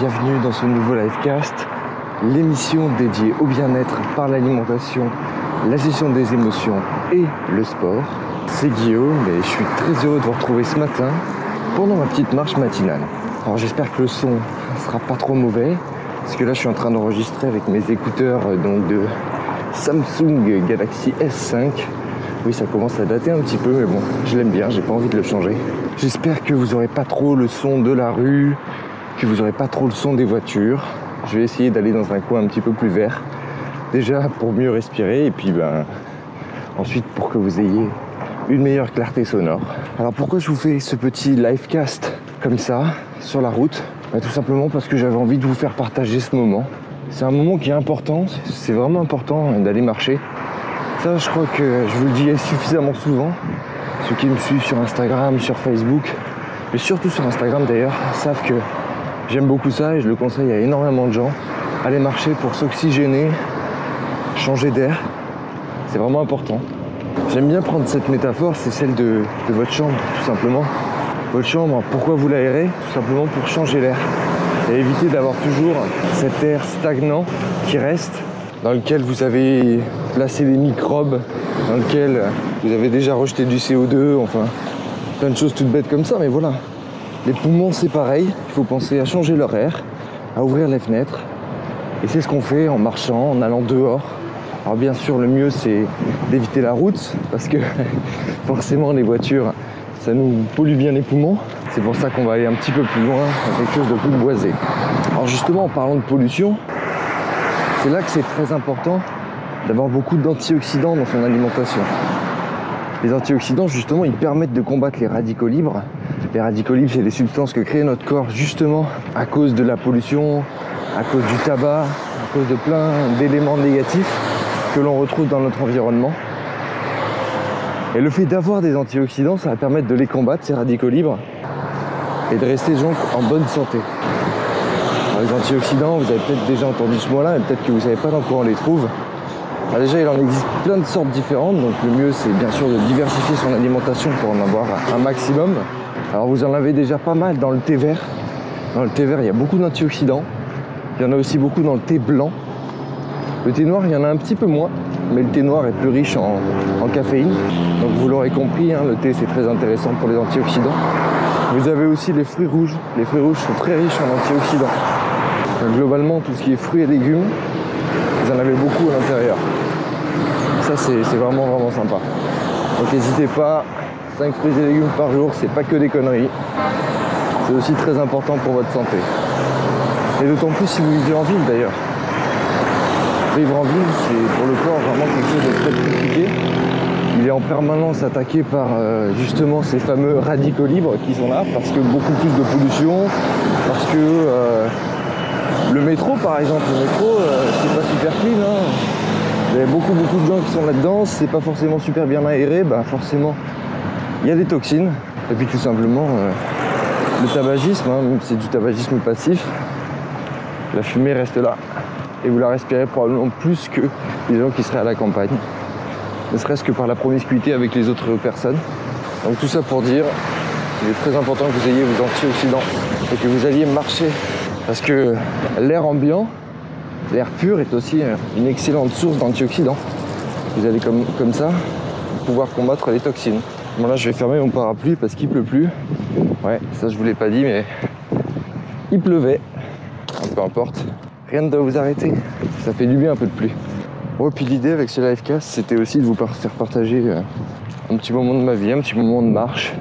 bienvenue dans ce nouveau livecast, l'émission dédiée au bien-être par l'alimentation, la gestion des émotions et le sport. C'est Guillaume et je suis très heureux de vous retrouver ce matin pendant ma petite marche matinale. Alors j'espère que le son sera pas trop mauvais, parce que là je suis en train d'enregistrer avec mes écouteurs euh, donc de Samsung Galaxy S5. Oui, ça commence à dater un petit peu, mais bon, je l'aime bien, j'ai pas envie de le changer. J'espère que vous aurez pas trop le son de la rue, que vous aurez pas trop le son des voitures. Je vais essayer d'aller dans un coin un petit peu plus vert. Déjà pour mieux respirer et puis ben ensuite pour que vous ayez une meilleure clarté sonore. Alors pourquoi je vous fais ce petit livecast comme ça sur la route? Ben, Tout simplement parce que j'avais envie de vous faire partager ce moment. C'est un moment qui est important, c'est vraiment important d'aller marcher. Ça je crois que je vous le dis suffisamment souvent. Ceux qui me suivent sur Instagram, sur Facebook, mais surtout sur Instagram d'ailleurs, savent que J'aime beaucoup ça et je le conseille à énormément de gens. Aller marcher pour s'oxygéner, changer d'air, c'est vraiment important. J'aime bien prendre cette métaphore, c'est celle de, votre chambre, tout simplement. Votre chambre, pourquoi vous l'aérez? Tout simplement pour changer l'air et éviter d'avoir toujours cet air stagnant qui reste, dans lequel vous avez placé des microbes, dans lequel vous avez déjà rejeté du CO2, enfin plein de choses toutes bêtes comme ça, mais voilà, les poumons, c'est pareil. Il faut penser à changer leur air, à ouvrir les fenêtres. Et c'est ce qu'on fait en marchant, en allant dehors. Alors bien sûr, le mieux, c'est d'éviter la route, parce que forcément, les voitures, ça nous pollue bien les poumons. C'est pour ça qu'on va aller un petit peu plus loin, à quelque chose de plus boisé. Alors justement, en parlant de pollution, c'est là que c'est très important d'avoir beaucoup d'antioxydants dans son alimentation. Les antioxydants, justement, ils permettent de combattre les radicaux libres. Les radicaux libres, c'est des substances que crée notre corps justement à cause de la pollution, à cause du tabac, à cause de plein d'éléments négatifs que l'on retrouve dans notre environnement. Et le fait d'avoir des antioxydants, ça va permettre de les combattre, ces radicaux libres, et de rester donc en bonne santé. les antioxydants, vous avez peut-être déjà entendu ce mot-là, mais peut-être que vous ne savez pas dans quoi on les trouve. Bah, déjà, il en existe plein de sortes différentes, donc le mieux c'est bien sûr de diversifier son alimentation pour en avoir un maximum. Alors vous en avez déjà pas mal dans le thé vert. Dans le thé vert, il y a beaucoup d'antioxydants. Il y en a aussi beaucoup dans le thé blanc. Le thé noir, il y en a un petit peu moins, mais le thé noir est plus riche en, caféine. Donc vous l'aurez compris, hein, le thé c'est très intéressant pour les antioxydants. Vous avez aussi les fruits rouges. Les fruits rouges sont très riches en antioxydants. globalement, tout ce qui est fruits et légumes, vous en avez beaucoup à l'intérieur. Ça, c'est vraiment, vraiment sympa. Donc n'hésitez pas, 5 fruits et légumes par jour, c'est pas que des conneries. C'est aussi très important pour votre santé. Et d'autant plus si vous vivez en ville d'ailleurs. Vivre en ville, c'est pour le corps vraiment quelque chose de très compliqué. Il est en permanence attaqué par euh, justement ces fameux radicaux libres qui sont là, parce que beaucoup plus de pollution, parce que euh, le métro, par exemple, le métro, euh, c'est pas super clean. Hein. Il y a beaucoup, beaucoup de gens qui sont là-dedans. C'est pas forcément super bien aéré, bah forcément, il y a des toxines. Et puis tout simplement, euh, le tabagisme, hein, c'est du tabagisme passif, la fumée reste là. Et vous la respirez probablement plus que les gens qui seraient à la campagne. Ne serait-ce que par la promiscuité avec les autres personnes. Donc tout ça pour dire, il est très important que vous ayez vos antioxydants et que vous alliez marcher parce que l'air ambiant, l'air pur est aussi une excellente source d'antioxydants. Vous allez comme, ça pouvoir combattre les toxines. Bon là je vais fermer mon parapluie parce qu'il pleut plus. Ouais, ça je vous l'ai pas dit mais il pleuvait. peu importe. Rien ne doit vous arrêter. Ça fait du bien un peu de pluie. Bon, puis l'idée avec ce livecast, c'était aussi de vous faire partager euh, un petit moment de ma vie, un petit moment de marche,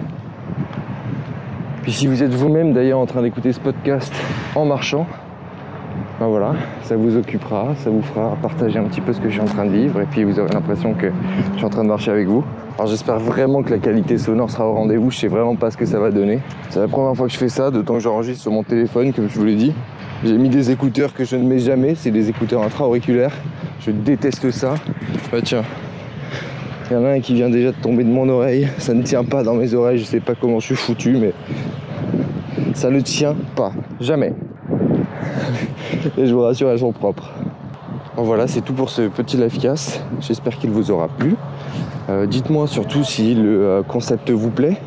puis si vous êtes vous-même d'ailleurs en train d'écouter ce podcast en marchant, ben voilà, ça vous occupera, ça vous fera partager un petit peu ce que je suis en train de vivre et puis vous aurez l'impression que je suis en train de marcher avec vous. Alors j'espère vraiment que la qualité sonore sera au rendez-vous, je sais vraiment pas ce que ça va donner. C'est la première fois que je fais ça, d'autant que j'enregistre sur mon téléphone, comme je vous l'ai dit. J'ai mis des écouteurs que je ne mets jamais, c'est des écouteurs intra-auriculaires. Je déteste ça. Bah tiens, il y en a un qui vient déjà de tomber de mon oreille. Ça ne tient pas dans mes oreilles. Je sais pas comment je suis foutu, mais ça ne tient pas. Jamais. Et je vous rassure, elles sont propres. voilà, c'est tout pour ce petit livecast. J'espère qu'il vous aura plu. Euh, dites-moi surtout si le euh, concept vous plaît.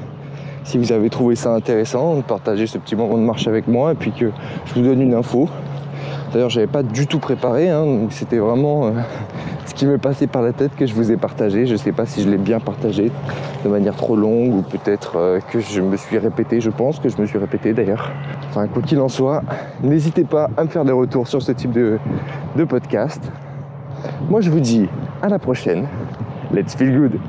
si vous avez trouvé ça intéressant, de partager ce petit moment de marche avec moi et puis que je vous donne une info. D'ailleurs, j'avais pas du tout préparé, hein, donc c'était vraiment euh, ce qui me passait par la tête que je vous ai partagé. Je sais pas si je l'ai bien partagé de manière trop longue ou peut-être euh, que je me suis répété. Je pense que je me suis répété d'ailleurs. Enfin, quoi qu'il en soit, n'hésitez pas à me faire des retours sur ce type de, de podcast. Moi, je vous dis à la prochaine. Let's feel good.